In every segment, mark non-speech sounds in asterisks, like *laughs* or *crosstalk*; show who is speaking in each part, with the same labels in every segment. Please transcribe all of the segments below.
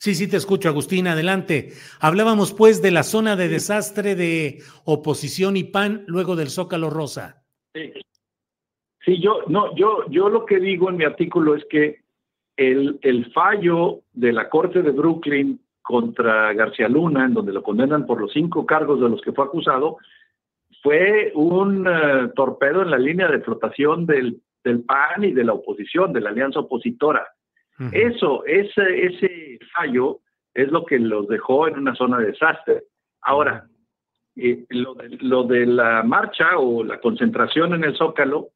Speaker 1: Sí, sí, te escucho, Agustín, adelante. Hablábamos pues de la zona de desastre de oposición y PAN luego del Zócalo Rosa.
Speaker 2: Sí. Sí, yo, no, yo, yo lo que digo en mi artículo es que el, el fallo de la Corte de Brooklyn contra García Luna, en donde lo condenan por los cinco cargos de los que fue acusado, fue un uh, torpedo en la línea de flotación del, del PAN y de la oposición, de la alianza opositora. Uh -huh. Eso, ese, ese fallo es lo que los dejó en una zona de desastre. Ahora, eh, lo, de, lo, de, la marcha o la concentración en el Zócalo,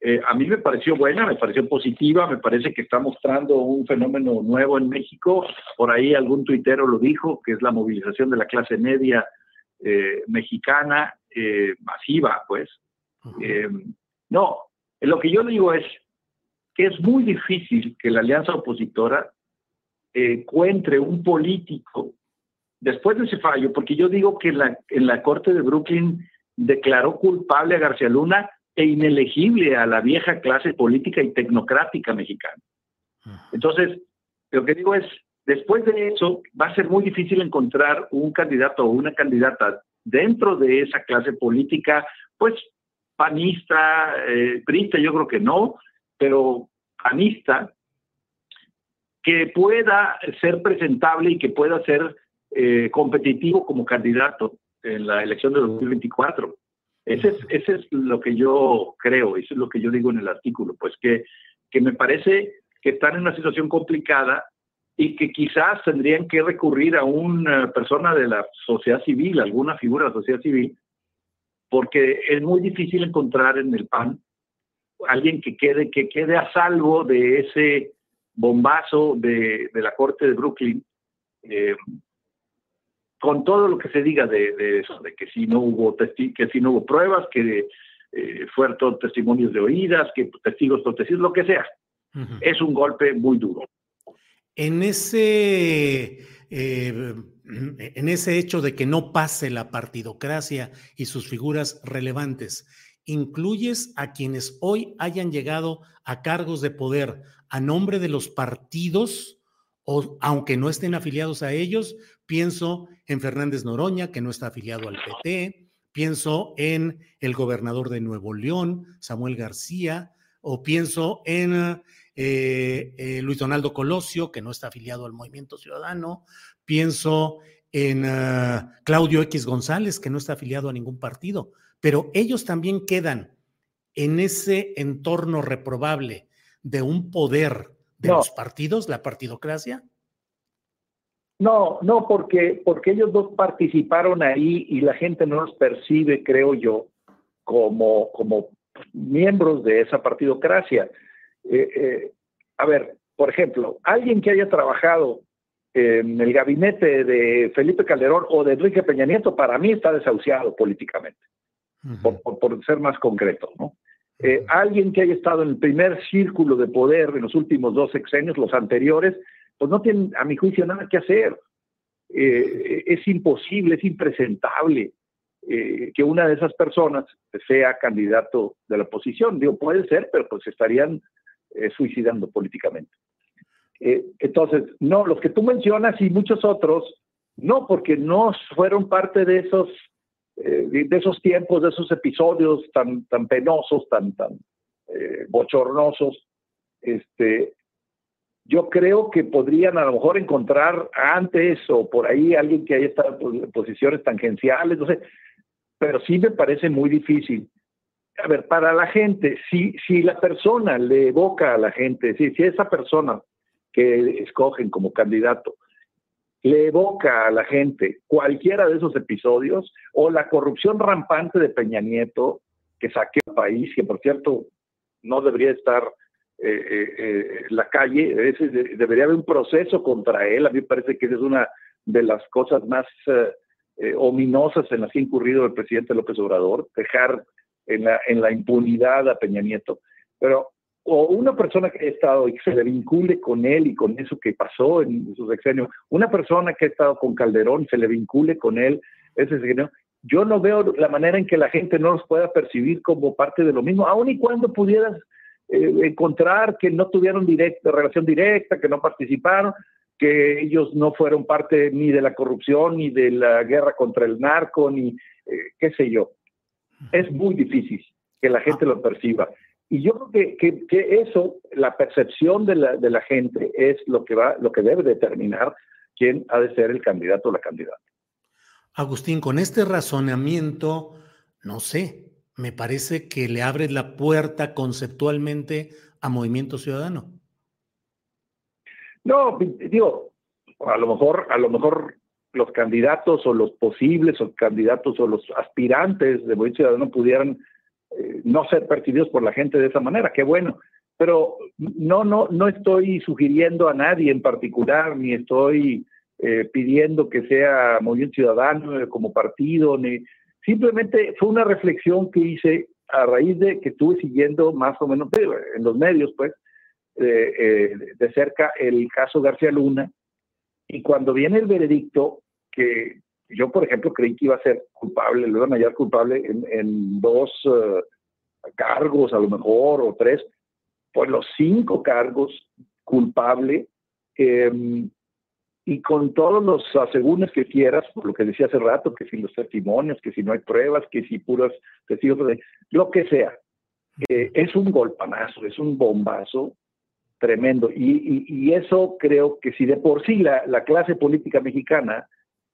Speaker 2: eh, a mí me pareció buena, me pareció positiva, me parece que está mostrando un fenómeno nuevo en México. Por ahí algún tuitero lo dijo, que es la movilización de la clase media eh, mexicana, masiva, pues. Uh -huh. no, lo que yo digo es, que es muy difícil que la alianza opositora eh, encuentre un político después de ese fallo, porque yo digo que la, en la Corte de Brooklyn declaró culpable a García Luna e inelegible a la vieja clase política y tecnocrática mexicana. Entonces, lo que digo es, después de eso, va a ser muy difícil encontrar un candidato o una candidata dentro de esa clase política, pues panista, eh, prista, yo creo que no, pero panista, que pueda ser presentable y que pueda ser eh, competitivo como candidato en la elección de 2024. Ese es, ese es lo que yo creo, eso es lo que yo digo en el artículo, pues que, que me parece que están en una situación complicada y que quizás tendrían que recurrir a una persona de la sociedad civil, alguna figura de la sociedad civil, porque es muy difícil encontrar en el PAN alguien que quede, que quede a salvo de ese bombazo de, de la corte de Brooklyn, eh, con todo lo que se diga de, de, eso, de que si no hubo testi que si no hubo pruebas, que eh, fueron testimonios de oídas, que testigos protegidos, lo que sea. Uh -huh. Es un golpe muy duro.
Speaker 1: En ese eh, en ese hecho de que no pase la partidocracia y sus figuras relevantes, incluyes a quienes hoy hayan llegado a cargos de poder a nombre de los partidos, o aunque no estén afiliados a ellos, pienso en Fernández Noroña, que no está afiliado al PT, pienso en el gobernador de Nuevo León, Samuel García, o pienso en eh, eh, Luis Donaldo Colosio, que no está afiliado al Movimiento Ciudadano, pienso en uh, Claudio X González, que no está afiliado a ningún partido, pero ellos también quedan en ese entorno reprobable de un poder de no. los partidos, la partidocracia.
Speaker 2: No, no, porque, porque ellos dos participaron ahí y la gente no los percibe, creo yo, como, como miembros de esa partidocracia. Eh, eh, a ver, por ejemplo, alguien que haya trabajado en el gabinete de Felipe Calderón o de Enrique Peña Nieto, para mí está desahuciado políticamente, uh -huh. por, por, por, ser más concreto, ¿no? Eh, alguien que haya estado en el primer círculo de poder en los últimos dos sexenios, los anteriores, pues no tienen, a mi juicio, nada que hacer. Eh, es imposible, es impresentable eh, que una de esas personas sea candidato de la oposición. Digo, puede ser, pero pues estarían eh, suicidando políticamente. Eh, entonces, no, los que tú mencionas y muchos otros, no, porque no fueron parte de esos, de esos tiempos, de esos episodios tan, tan penosos, tan, tan bochornosos. Este, yo creo que podrían a lo mejor encontrar antes o por ahí alguien que haya estado en posiciones tangenciales, no sé, pero sí me parece muy difícil a ver, para la gente, si, si la persona le evoca a la gente, si, si esa persona que escogen como candidato le evoca a la gente cualquiera de esos episodios o la corrupción rampante de Peña Nieto que saqueó el país, que por cierto no debería estar eh, eh, eh, la calle, debería haber un proceso contra él, a mí me parece que esa es una de las cosas más ominosas en las que ha incurrido el presidente López Obrador, dejar en la, en la impunidad a Peña Nieto, pero o una persona que ha estado y se le vincule con él y con eso que pasó en su sexenio, una persona que ha estado con Calderón se le vincule con él, ese sexenio, yo no veo la manera en que la gente no los pueda percibir como parte de lo mismo, aun y cuando pudieras eh, encontrar que no tuvieron directa, relación directa, que no participaron, que ellos no fueron parte ni de la corrupción, ni de la guerra contra el narco, ni eh, qué sé yo es muy difícil que la gente lo perciba. Y yo creo que, que, eso, la percepción de la, de la, gente, es lo que, va, lo que debe determinar quién ha de ser el candidato o la candidata.
Speaker 1: Agustín, con este razonamiento, no sé, me parece que le abre la puerta conceptualmente a Movimiento Ciudadano.
Speaker 2: No, digo, a lo mejor, a lo mejor los candidatos o los posibles o candidatos o los aspirantes de Movimiento Ciudadano pudieran eh, no ser percibidos por la gente de esa manera, qué bueno. Pero no, no, no estoy sugiriendo a nadie en particular, ni estoy eh, pidiendo que sea Movimiento Ciudadano eh, como partido, ni simplemente fue una reflexión que hice a raíz de que estuve siguiendo más o menos en los medios, pues, de cerca el caso García Luna, y cuando viene el veredicto, que yo, por ejemplo, creí que iba a ser culpable, lo iban a hallar culpable en, dos eh, cargos, a lo mejor, o tres, pues los cinco cargos culpable, em, y con todos los asegúnes que quieras, por lo que decía hace rato, que si los testimonios, que si no hay pruebas, que si puras testigos, lo que sea. Eh, es un golpanazo, es un bombazo tremendo. Y, eso creo que si de por sí la, clase política mexicana,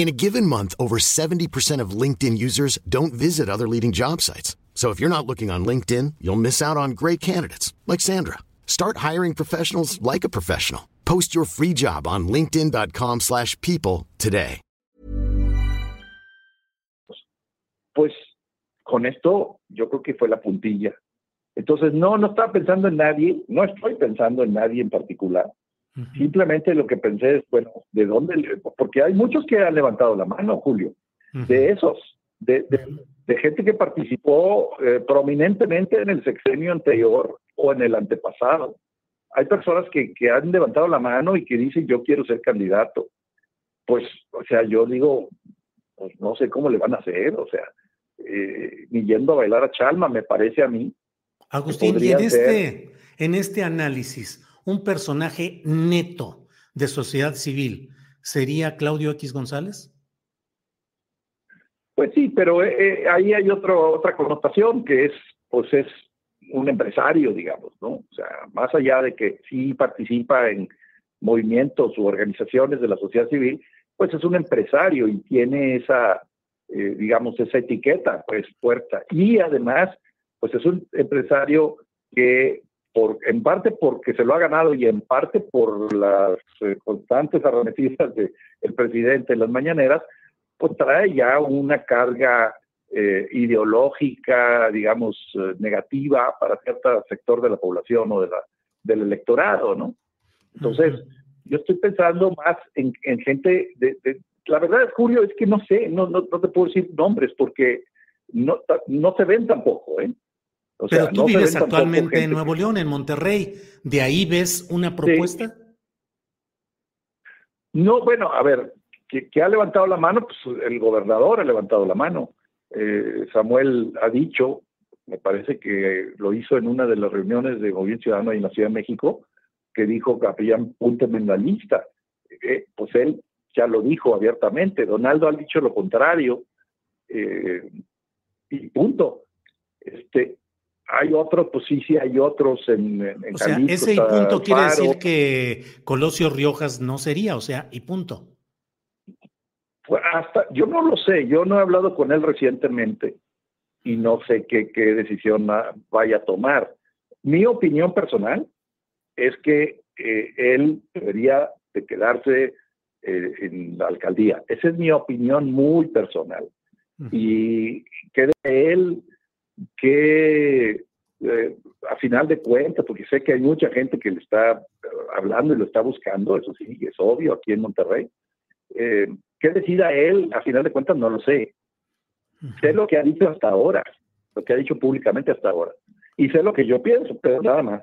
Speaker 3: In a given month, over 70% of LinkedIn users don't visit other leading job sites. So if you're not looking on LinkedIn, you'll miss out on great candidates like Sandra. Start hiring professionals like a professional. Post your free job on linkedin.com/people today.
Speaker 2: Pues con esto yo creo que fue la puntilla. Entonces no no estaba pensando en nadie, no estoy pensando en nadie en particular. Simplemente lo que pensé es, bueno, ¿de dónde? Porque hay muchos que han levantado la mano, Julio, de esos, de, gente que participó eh, prominentemente en el sexenio anterior o en el antepasado. Hay personas que, que han levantado la mano y que dicen, yo quiero ser candidato. Pues, o sea, yo digo, pues no sé cómo le van a hacer, o sea, eh, ni yendo a bailar a Chalma, me parece a mí.
Speaker 1: Agustín, y en este, en este análisis, un personaje neto de sociedad civil, ¿sería Claudio X González?
Speaker 2: Pues sí, pero eh, eh, ahí hay otra connotación que es, pues es un empresario, digamos, ¿no? O sea, más allá de que sí participa en movimientos u organizaciones de la sociedad civil, pues es un empresario y tiene esa, eh, digamos, esa etiqueta, pues fuerte. Y además, pues es un empresario que, por, en parte porque se lo ha ganado y en parte por las eh, constantes arremetidas del presidente en las mañaneras, pues trae ya una carga eh, ideológica, digamos, negativa para cierto sector de la población o de la, del electorado, ¿no? Entonces, yo estoy pensando más en, gente de, La verdad, Julio, es que no sé, no, no, te puedo decir nombres porque no, no se ven tampoco, ¿eh?
Speaker 1: Pero tú vives actualmente en Nuevo León, en Monterrey. ¿De ahí ves una propuesta?
Speaker 2: No, bueno, a ver, que, ha levantado la mano, pues el gobernador ha levantado la mano. Eh, Samuel ha dicho, me parece que lo hizo en una de las reuniones de gobierno ciudadano en la Ciudad de México, que dijo Capellán, púnteme en la lista. Eh, pues él ya lo dijo abiertamente. Donaldo ha dicho lo contrario. Eh, y punto. Este, hay otros, pues sí, sí, hay otros en, en
Speaker 1: O sea, ese y punto quiere decir que Colosio Riojas no sería, o sea, y punto.
Speaker 2: Pues hasta, yo no lo sé, yo no he hablado con él recientemente y no sé qué, qué decisión vaya a tomar. Mi opinión personal es que eh, él debería de quedarse eh, en la alcaldía. Esa es mi opinión muy personal. Y que de él que eh, a final de cuentas, porque sé que hay mucha gente que le está hablando y lo está buscando, eso sí, es obvio aquí en Monterrey. Eh, ¿Qué decida él? A final de cuentas no lo sé. Sé lo que ha dicho hasta ahora, lo que ha dicho públicamente hasta ahora. Y sé lo que yo pienso, pero nada más.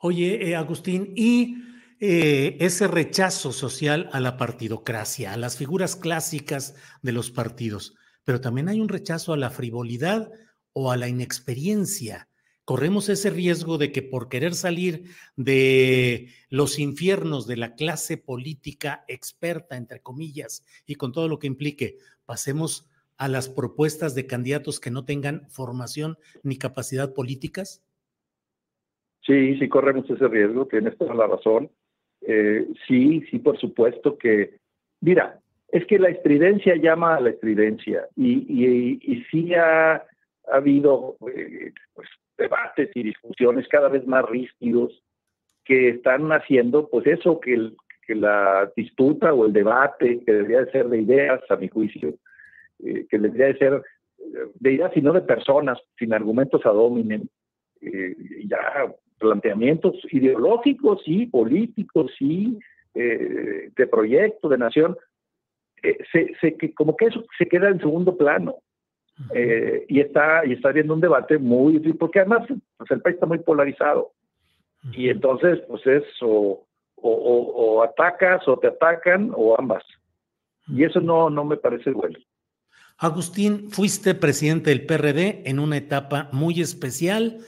Speaker 1: Oye, eh, Agustín, y eh, ese rechazo social a la partidocracia, a las figuras clásicas de los partidos, pero también hay un rechazo a la frivolidad o a la inexperiencia. Corremos ese riesgo de que por querer salir de los infiernos de la clase política experta, entre comillas, y con todo lo que implique, pasemos a las propuestas de candidatos que no tengan formación ni capacidad políticas?
Speaker 2: Sí, sí corremos ese riesgo, tienes toda la razón. Eh, sí, sí, por supuesto que, mira, es que la estridencia llama a la estridencia y, y, sí ha, habido eh, pues, debates y discusiones cada vez más rígidos que están haciendo pues eso que, la disputa o el debate que debería de ser de ideas a mi juicio eh, que debería de ser de ideas y no de personas sin argumentos ad hominem ya planteamientos ideológicos y políticos eh, de proyecto, de nación, eh, se, que, como que eso se queda en segundo plano. Eh, y está y está habiendo un debate muy porque además pues, el país está muy polarizado. Y entonces pues es o, o, atacas o te atacan o ambas. Y eso no no me parece bueno.
Speaker 1: Agustín fuiste presidente del PRD en una etapa muy especial.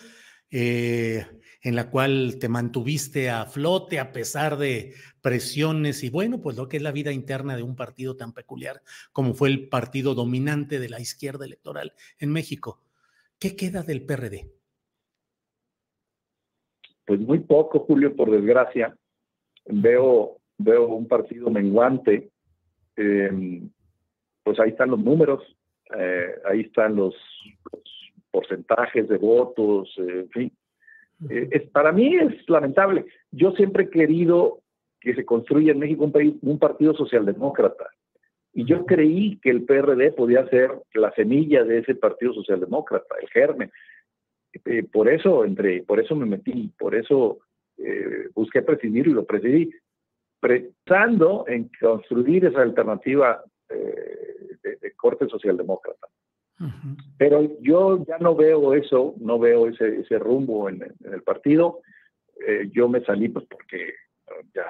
Speaker 1: Eh, en la cual te mantuviste a flote a pesar de presiones y bueno, pues lo que es la vida interna de un partido tan peculiar como fue el partido dominante de la izquierda electoral en México. ¿Qué queda del PRD?
Speaker 2: Pues muy poco, Julio, por desgracia. Veo, veo un partido menguante. Em, pues ahí están los números, eh, ahí están los, porcentajes de votos, en fin. Eh, es, para mí es lamentable. Yo siempre he querido que se construya en México un, país, un partido socialdemócrata. Y yo creí que el PRD podía ser la semilla de ese partido socialdemócrata, el germen. Eh, por eso entré, por eso me metí, por eso eh, busqué presidir y lo presidí, pensando en construir esa alternativa de corte socialdemócrata. Pero yo ya no veo eso, no veo ese, ese rumbo en, el partido. Eh, yo me salí pues porque ya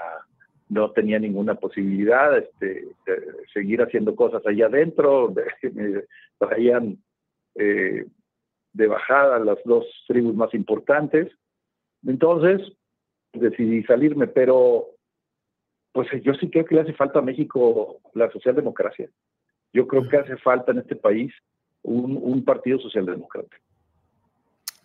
Speaker 2: no tenía ninguna posibilidad este, de seguir haciendo cosas allá adentro. *laughs* me traían eh, de bajada las dos tribus más importantes. Entonces decidí salirme, pero pues yo sí creo que le hace falta a México la socialdemocracia. Yo creo que hace falta en este país un, partido socialdemócrata.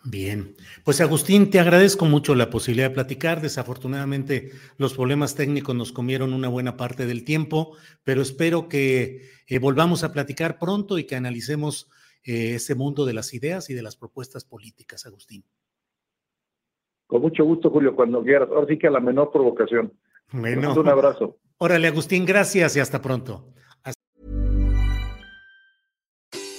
Speaker 1: Bien, pues Agustín, te agradezco mucho la posibilidad de platicar. Desafortunadamente los problemas técnicos nos comieron una buena parte del tiempo, pero espero que eh, volvamos a platicar pronto y que analicemos eh, ese mundo de las ideas y de las propuestas políticas, Agustín.
Speaker 2: Con mucho gusto, Julio, cuando quieras. Ahora sí que a la menor provocación. Un abrazo.
Speaker 1: Órale, Agustín, gracias y hasta pronto.